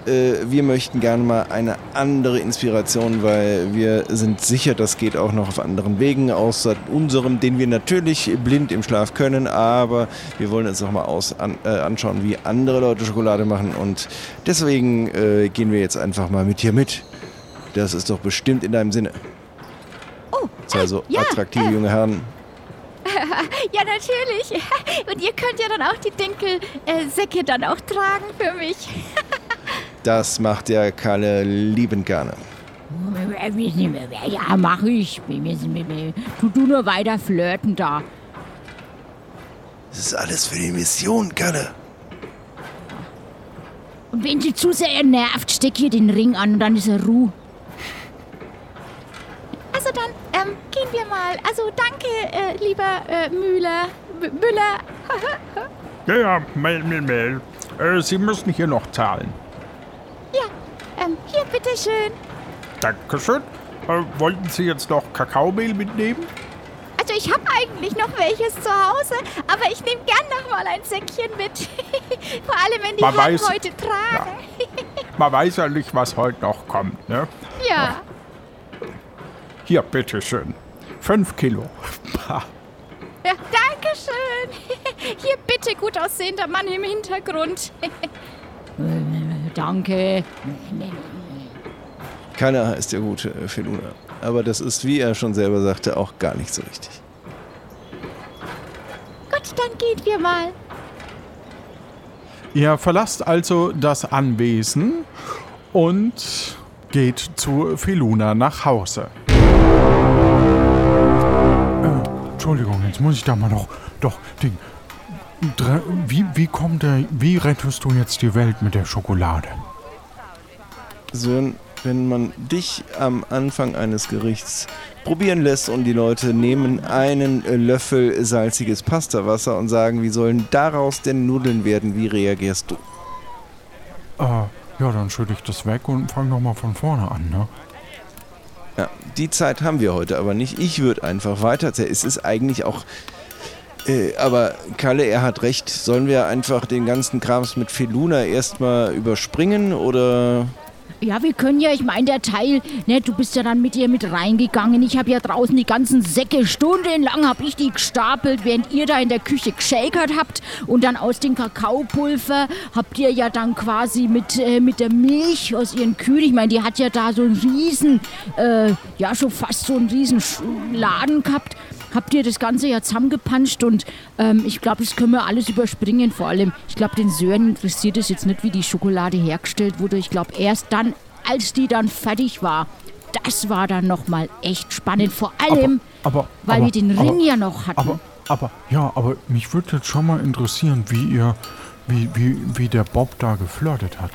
wir möchten gerne mal eine andere Inspiration, weil wir sind sicher, das geht auch noch auf anderen Wegen, außer unserem, den wir natürlich blind im Schlaf können, aber wir wollen uns auch mal aus, an, äh, anschauen, wie andere Leute Schokolade machen und deswegen äh, gehen wir jetzt einfach mal mit dir mit. Das ist doch bestimmt in deinem Sinne. Oh, Also ja, attraktive junge Herren. Ja, natürlich. Und ihr könnt ja dann auch die Dinkelsäcke dann auch tragen für mich. Das macht der Kalle liebend gerne. Ja, mach ich. Tu du nur weiter flirten da. Das ist alles für die Mission, Kalle. Und wenn sie zu sehr nervt, steck ihr den Ring an und dann ist er Ruhe. Also dann ähm, gehen wir mal. Also danke, äh, lieber äh, Müller. M Müller. Ja, ja, Mel, Mel, Mel. Äh, Sie müssen hier noch zahlen. Ja, ähm, hier, bitteschön. Dankeschön. Äh, wollten Sie jetzt noch Kakaomehl mitnehmen? Also ich habe eigentlich noch welches zu Hause, aber ich nehme gern noch mal ein Säckchen mit. Vor allem, wenn die Man weiß- heute tragen. Man weiß ja nicht, was heute noch kommt, ne? Ja. Hier, bitteschön. Fünf Kilo. Ja. Danke schön. Hier, bitte, gut aussehender Mann im Hintergrund. Danke. Kalle heißt der gute äh, Feluna. Aber das ist, wie er schon selber sagte, auch gar nicht so richtig. Gut, dann gehen wir mal. Ihr verlasst also das Anwesen und geht zu Feluna nach Hause. Äh, Entschuldigung, jetzt muss ich da mal noch. Doch, Ding. Wie, wie kommt der. Wie rettest du jetzt die Welt mit der Schokolade? Sören, wenn man dich am Anfang eines Gerichts probieren lässt und die Leute nehmen einen Löffel salziges Pastawasser und sagen, wie sollen daraus denn Nudeln werden, wie reagierst du? Äh, ja, dann schütte ich das weg und fang nochmal von vorne an, ne? Ja, die Zeit haben wir heute aber nicht. Ich würde einfach weiterzählen. Es ist eigentlich auch. Äh, aber Kalle, er hat recht. Sollen wir einfach den ganzen Krams mit Feluna erstmal überspringen oder. Ja, wir können ja, ich meine, der Teil, ne, du bist ja dann mit ihr mit reingegangen. Ich habe ja draußen die ganzen Säcke, stundenlang habe ich die gestapelt, während ihr da in der Küche geshakert habt. Und dann aus dem Kakaopulver habt ihr ja dann quasi mit, äh, mit der Milch aus ihren Kühen, ich meine, die hat ja da so einen riesen, äh, ja, schon fast so einen riesen Laden gehabt. Habt ihr das Ganze ja zusammengepanscht und ähm, ich glaube, das können wir alles überspringen. Vor allem, ich glaube, den Sören interessiert es jetzt nicht, wie die Schokolade hergestellt wurde. Ich glaube, erst dann, als die dann fertig war, das war dann nochmal echt spannend. Vor allem, aber, weil aber, wir den Ring aber, ja noch hatten. Aber, Aber ja, aber mich würde jetzt schon mal interessieren, wie ihr, wie, wie, wie der Bob da geflirtet hat.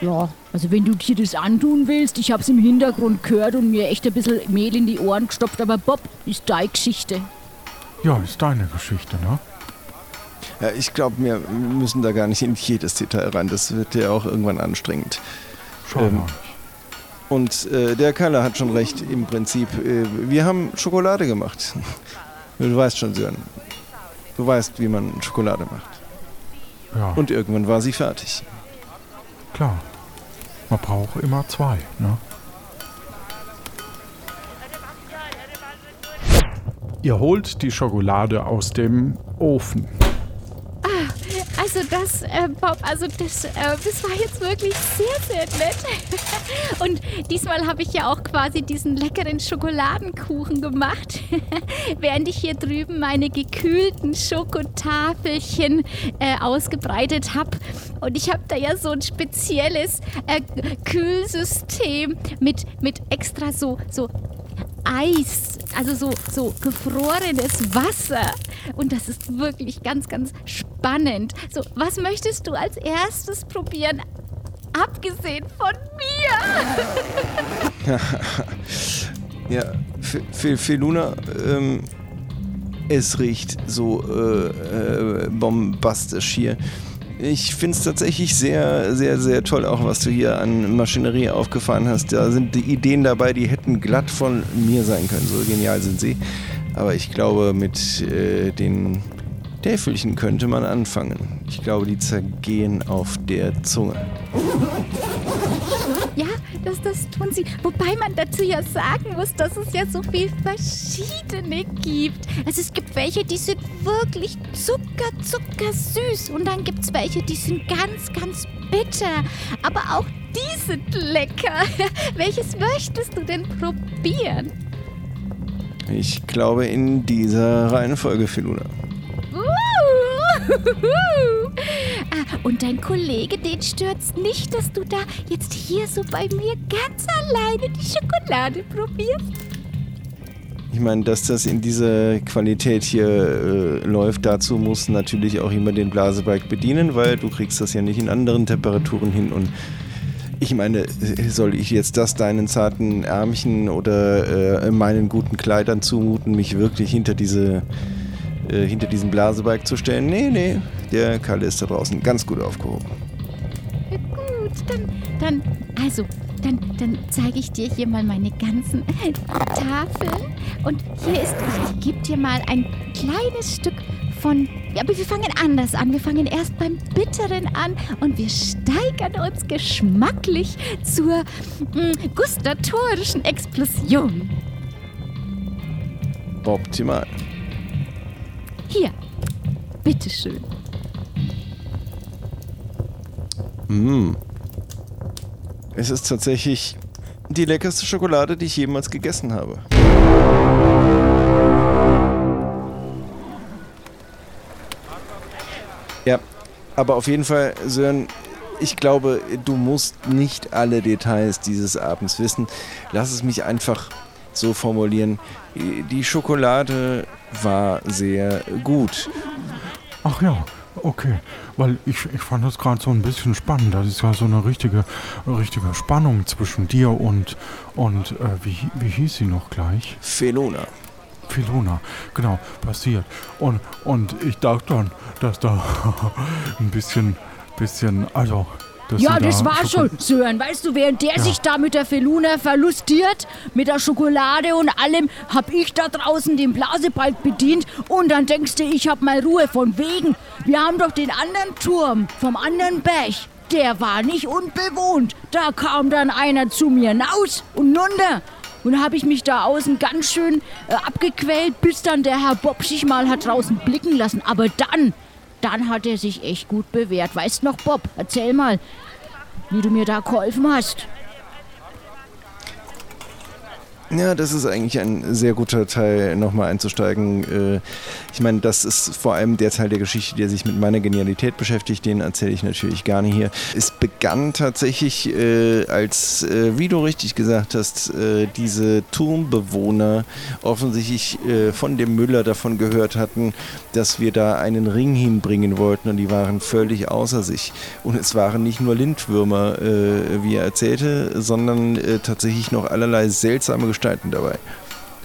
Ja, also wenn du dir das antun willst, ich hab's im Hintergrund gehört und mir echt ein bisschen Mehl in die Ohren gestopft, aber Bob, ist deine Geschichte. Ja, ist deine Geschichte, ne? Ja, ich glaube, wir müssen da gar nicht in jedes Detail rein. Das wird ja auch irgendwann anstrengend. Schau Ähm, mal. Und äh, der Kalle hat schon recht, im Prinzip. Äh, wir haben Schokolade gemacht. Du weißt schon, Sören. Du weißt, wie man Schokolade macht. Ja, Und irgendwann war sie fertig. Klar. Man braucht immer zwei, ne? Ihr holt die Schokolade aus dem Ofen. Das, äh, Bob, also das, äh, das war jetzt wirklich sehr, sehr nett. Und diesmal habe ich ja auch quasi diesen leckeren Schokoladenkuchen gemacht, während ich hier drüben meine gekühlten Schokotafelchen äh, ausgebreitet habe. Und ich habe da ja so ein spezielles äh, Kühlsystem mit, mit extra so, so Eis, also so, so gefrorenes Wasser. Und das ist wirklich ganz, ganz spannend. So, was möchtest du als erstes probieren? Abgesehen von mir. Ja, für, Luna, ähm, es riecht so äh, äh, bombastisch hier. Ich finde es tatsächlich sehr, sehr, sehr toll, auch was du hier an Maschinerie aufgefahren hast. Da sind die Ideen dabei, die hätten glatt von mir sein können. So genial sind sie. Aber ich glaube, mit äh, den Täfelchen könnte man anfangen. Ich glaube, die zergehen auf der Zunge. Tun sie. Wobei man dazu ja sagen muss, dass es ja so viel verschiedene gibt. Also es gibt welche, die sind wirklich zucker, zucker süß. Und dann gibt es welche, die sind ganz, ganz bitter. Aber auch die sind lecker. Welches möchtest du denn probieren? Ich glaube, in dieser Reihenfolge, Filuna. Uh, und dein Kollege, den stört's nicht, dass du da jetzt hier so bei mir ganz alleine die Schokolade probierst? Ich meine, dass das in dieser Qualität hier äh, läuft, dazu muss natürlich auch jemand den Blasebalg bedienen, weil du kriegst das ja nicht in anderen Temperaturen hin und ich meine, äh, soll ich jetzt das deinen zarten Ärmchen oder äh, meinen guten Kleidern zumuten, mich wirklich hinter diese äh, hinter diesen Blasebalg zu stellen? Nee, nee, der Kalle ist da draußen ganz gut aufgehoben. Gut, dann, dann, also, dann, dann zeige ich dir hier mal meine ganzen Tafeln. Und hier ist, ich gebe dir mal ein kleines Stück von, ja, aber wir fangen anders an. Wir fangen erst beim Bitteren an und wir steigern uns geschmacklich zur mh, gustatorischen Explosion. Optimal. Hier, bitteschön. Mm. Es ist tatsächlich die leckerste Schokolade, die ich jemals gegessen habe. Ja, aber auf jeden Fall, Sören, ich glaube, du musst nicht alle Details dieses Abends wissen. Lass es mich einfach so formulieren. Die Schokolade war sehr gut. Ach ja, okay. Weil ich, ich fand das gerade so ein bisschen spannend. Das ist ja so eine richtige, richtige Spannung zwischen dir und, und äh, wie, wie hieß sie noch gleich? Felona. Filona, genau, passiert. Und, und ich dachte dann, dass da ein bisschen, bisschen, also. Ja, das da war schon, Sören. Weißt du, während der Ja. sich da mit der Feluna verlustiert, mit der Schokolade und allem, hab ich da draußen den Blasebalg bedient und dann denkst du, ich hab mal Ruhe. Von wegen, wir haben doch den anderen Turm vom anderen Berg. Der war nicht unbewohnt. Da kam dann einer zu mir naus und nunter. Und habe ich mich da außen ganz schön äh, abgequält, bis dann der Herr Bob sich mal hat draußen blicken lassen. Aber dann, dann hat er sich echt gut bewährt. Weißt noch, Bob, erzähl mal, wie du mir da geholfen hast. Ja, das ist eigentlich ein sehr guter Teil, nochmal einzusteigen. Äh, Ich meine, das ist vor allem der Teil der Geschichte, der sich mit meiner Genialität beschäftigt. Den erzähle ich natürlich gerne hier. Es begann tatsächlich, äh, als, äh, wie du richtig gesagt hast, diese Turmbewohner offensichtlich von dem Müller davon gehört hatten, dass wir da einen Ring hinbringen wollten und die waren völlig außer sich. Und es waren nicht nur Lindwürmer, wie er erzählte, sondern tatsächlich noch allerlei seltsame Gestalten dabei.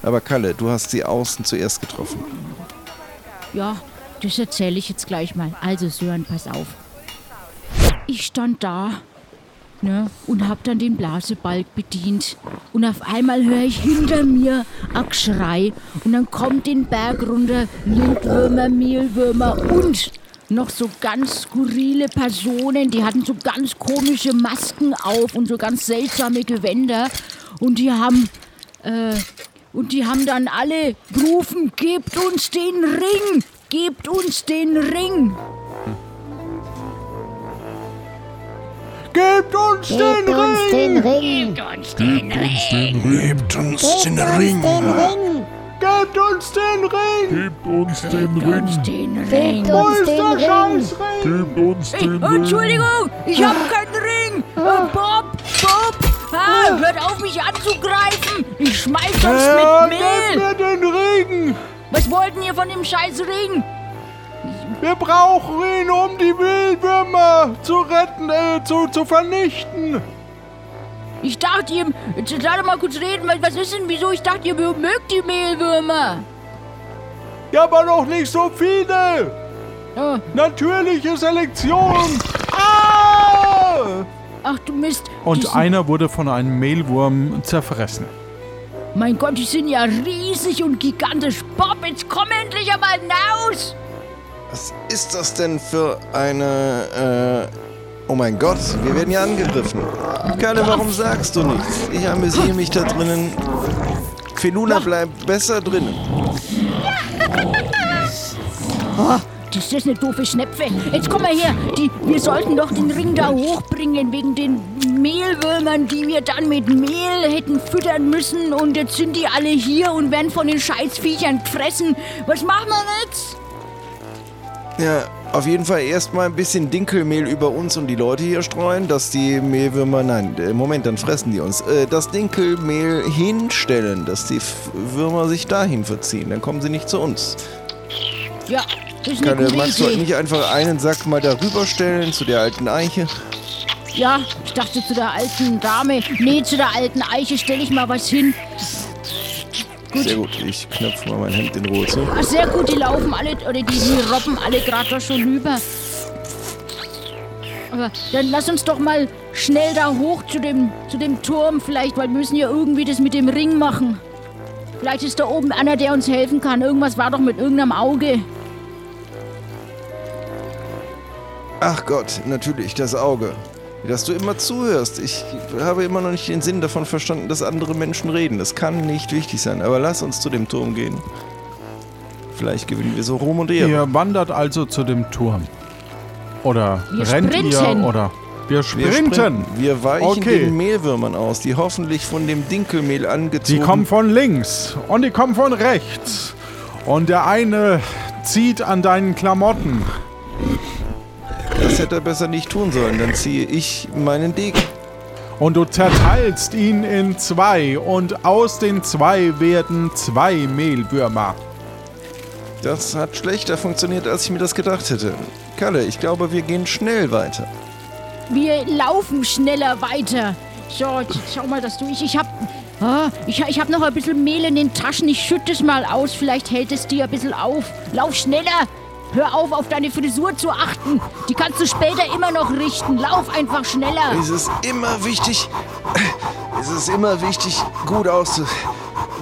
Aber Kalle, du hast sie außen zuerst getroffen. Ja, das erzähle ich jetzt gleich mal. Also Sören, pass auf. Ich stand da ne, und hab dann den Blasebalg bedient. Und auf einmal höre ich hinter mir ein Geschrei. Und dann kommt den Berg runter Lindwürmer, Mehlwürmer und noch so ganz skurrile Personen. Die hatten so ganz komische Masken auf und so ganz seltsame Gewänder. Und die haben äh, und die haben dann alle gerufen, gebt uns den Ring, gebt uns den Ring. Gebt uns den Gebt uns Ring! den Ring! Gebt uns den Ring. Gebt uns den Ring! Gebt uns den Ring! Uns den Ring. Gebt uns ist den der Ring! Scheißring? Ey, Entschuldigung, ich hab keinen Ring. Äh, Bob, Bob, ah, hört auf mich anzugreifen. Ich schmeiß sonst Äh, mit Mehl. mir den Ring! Was wollten ihr von dem scheiß Ring? Wir brauchen ihn, um die Mehlwürmer zu retten, äh, zu, zu vernichten. Ich dachte, ihr... Jetzt lass mal kurz reden, weil was ist denn, wieso? Ich dachte, ihr mögt die Mehlwürmer. Ja, aber noch nicht so viele. Oh, Natürliche Selektion. Ah! ach du Mist. Und einer wurde von einem Mehlwurm zerfressen. Mein Gott, die sind ja riesig und gigantisch. Bob, jetzt komm endlich einmal raus. Was ist das denn für eine... Äh oh mein Gott, wir werden ja angegriffen. Kalle, warum sagst du nichts? Ich amüsiere mich da drinnen. Feluna bleibt besser drinnen. Oh, das ist eine doofe Schnepfe. Jetzt komm mal her. Die, wir sollten doch den Ring da hochbringen wegen den Mehlwürmern, die wir dann mit Mehl hätten füttern müssen. Und jetzt sind die alle hier und werden von den Scheißviechern gefressen. Was machen wir jetzt? Ja, auf jeden Fall erstmal ein bisschen Dinkelmehl über uns und die Leute hier streuen, dass die Mehlwürmer, nein, äh, Moment, dann fressen die uns. Äh, das Dinkelmehl hinstellen, dass die Würmer sich dahin verziehen, dann kommen sie nicht zu uns. Ja, ist gute magst du nicht einfach einen Sack mal darüber stellen zu der alten Eiche? Ja, ich dachte zu der alten Dame. Nee, zu der alten Eiche stelle ich mal was hin. Sehr gut, ich knöpfe mal mein Hemd in Ruhe zu. Ach, sehr gut, die laufen alle, oder die, die robben alle gerade da schon rüber. Aber dann lass uns doch mal schnell da hoch zu dem, zu dem Turm vielleicht, weil wir müssen ja irgendwie das mit dem Ring machen. Vielleicht ist da oben einer, der uns helfen kann. Irgendwas war doch mit irgendeinem Auge. Ach Gott, natürlich, das Auge. Dass du immer zuhörst. Ich habe immer noch nicht den Sinn davon verstanden, dass andere Menschen reden. Das kann nicht wichtig sein. Aber lass uns zu dem Turm gehen. Vielleicht gewinnen wir so Ruhm und Ehre. Ihr wandert also zu dem Turm. Oder Wir rennt sprinten. ihr oder wir Wir sprinten. Wir weichen Okay. den Mehlwürmern aus, die hoffentlich von dem Dinkelmehl Die angezogen kommen von links und die kommen von rechts. Und der eine zieht an deinen Klamotten. Das hätte er besser nicht tun sollen. Dann ziehe ich meinen Degen. Und du zerteilst ihn in zwei. Und aus den zwei werden zwei Mehlwürmer. Das hat schlechter funktioniert, als ich mir das gedacht hätte. Kalle, ich glaube, wir gehen schnell weiter. Wir laufen schneller weiter. So, schau mal das durch. Ich hab, ah, ich, ich hab noch ein bisschen Mehl in den Taschen. Ich schütte es mal aus. Vielleicht hält es dir ein bisschen auf. Lauf schneller. Hör auf, auf deine Frisur zu achten. Die kannst du später immer noch richten. Lauf einfach schneller. Es ist immer wichtig, es ist immer wichtig, gut, auszu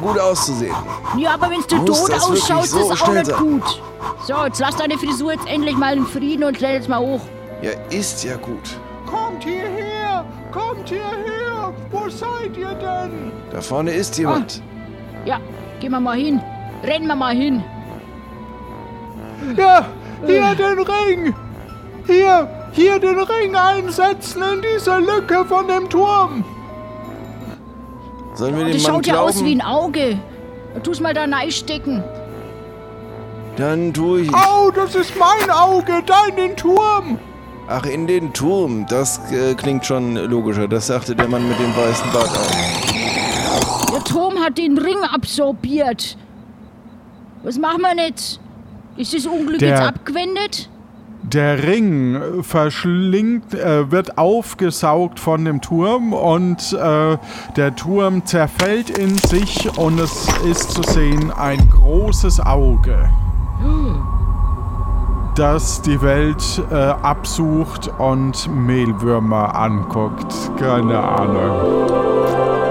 gut auszusehen. Ja, aber wenn du tot ausschaust, ist so auch schnell nicht sein? gut. So, jetzt lass deine Frisur jetzt endlich mal in Frieden und stell jetzt mal hoch. Ja, ist ja gut. Kommt hierher! Kommt hierher! Wo seid ihr denn? Da vorne ist jemand. Ja, gehen wir mal hin. Rennen wir mal hin. Ja, hier den Ring! Hier, hier den Ring einsetzen in diese Lücke von dem Turm! Sollen wir dem Das Mann schaut ja glauben? aus wie ein Auge. Tu's mal da reinstecken. Dann tue ich. Au, das ist mein Auge, da in den Turm. Ach, in den Turm. Das äh, klingt schon logischer. Das sagte der Mann mit dem weißen Bart auch. Der Turm hat den Ring absorbiert. Was machen wir jetzt? Ist das Unglück Der- jetzt abgewendet? Der Ring verschlingt, äh, wird aufgesaugt von dem Turm und äh, der Turm zerfällt in sich und es ist zu sehen ein großes Auge, das die Welt äh, absucht und Mehlwürmer anguckt. Keine Ahnung.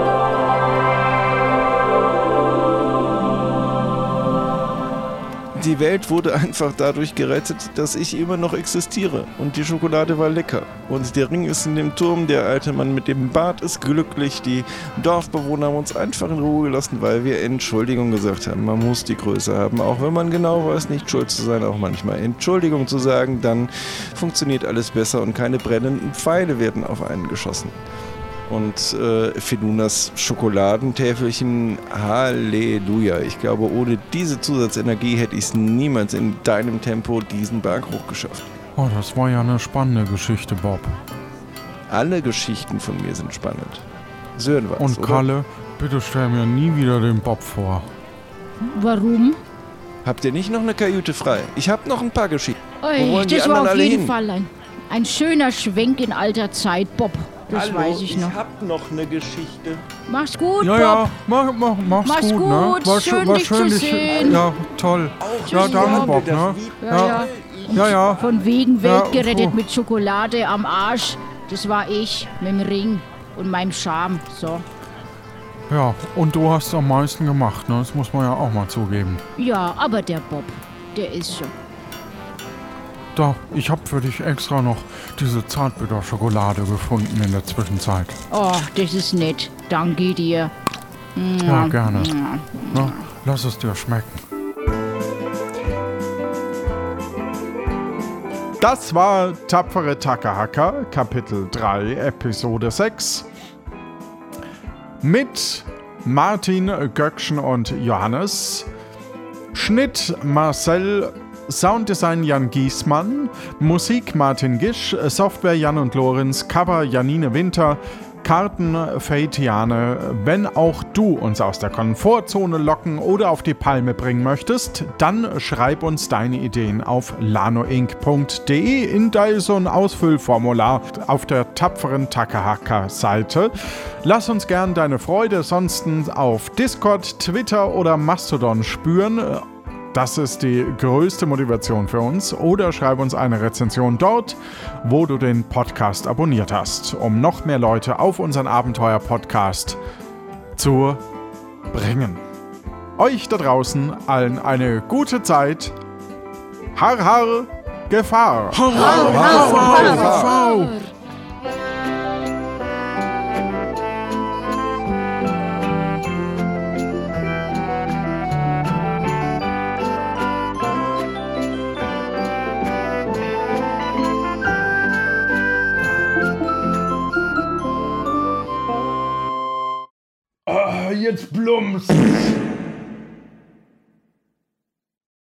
Die Welt wurde einfach dadurch gerettet, dass ich immer noch existiere. Und die Schokolade war lecker. Und der Ring ist in dem Turm. Der alte Mann mit dem Bart ist glücklich. Die Dorfbewohner haben uns einfach in Ruhe gelassen, weil wir Entschuldigung gesagt haben. Man muss die Größe haben, auch wenn man genau weiß, nicht schuld zu sein, auch manchmal Entschuldigung zu sagen. Dann funktioniert alles besser und keine brennenden Pfeile werden auf einen geschossen. Und äh, Finunas Schokoladentäfelchen, Halleluja. Ich glaube, ohne diese Zusatzenergie hätte ich es niemals in deinem Tempo diesen Berg hochgeschafft. Oh, das war ja eine spannende Geschichte, Bob. Alle Geschichten von mir sind spannend. Sören was, Und oder? Kalle, bitte stell mir nie wieder den Bob vor. Warum? Habt ihr nicht noch eine Kajüte frei? Ich hab noch ein paar Geschichten. Wo Ui, das war auf jeden hin? Fall ein, ein schöner Schwenk in alter Zeit, Bob. Das weiß ich noch. hab noch eine Geschichte. Mach's gut, Ja, Bob. ja, mach, mach, mach's, Mach's gut, ne? gut, War schön, war dich zu dich- sehen. Ja, toll. ja, danke, Bob, ne? Ja, ja. Ja, ja. Von wegen Welt Ja, gerettet mit Schokolade am Arsch. Das war ich mit dem Ring und meinem Charme. So. Ja, und du hast am meisten gemacht, ne? Das muss man ja auch mal zugeben. Ja, aber der Bob, der ist schon. Da, ich hab für dich extra noch diese Zartbitterschokolade gefunden in der Zwischenzeit. Oh, das ist nett. Danke dir. Ja, gerne. Na, lass es dir schmecken. Das war Tapfere Takahaka, Kapitel 3, Episode 6. Mit Martin Göckchen und Johannes. Schnitt Marcel, Sounddesign Jan Giesmann, Musik Martin Gisch, Software Jan und Lorenz, Cover Janine Winter, Karten Feitiane. Wenn auch du uns aus der Komfortzone locken oder auf die Palme bringen möchtest, dann schreib uns deine Ideen auf lanoinc.de in ein Ausfüllformular auf der tapferen Takahaka-Seite. Lass uns gern deine Freude sonst auf Discord, Twitter oder Mastodon spüren. Das ist die größte Motivation für uns. Oder schreib uns eine Rezension dort, wo du den Podcast abonniert hast, um noch mehr Leute auf unseren Abenteuer-Podcast zu bringen. Euch da draußen allen eine gute Zeit. Har har Gefahr. Har har Gefahr. Ah, jetzt plumpst.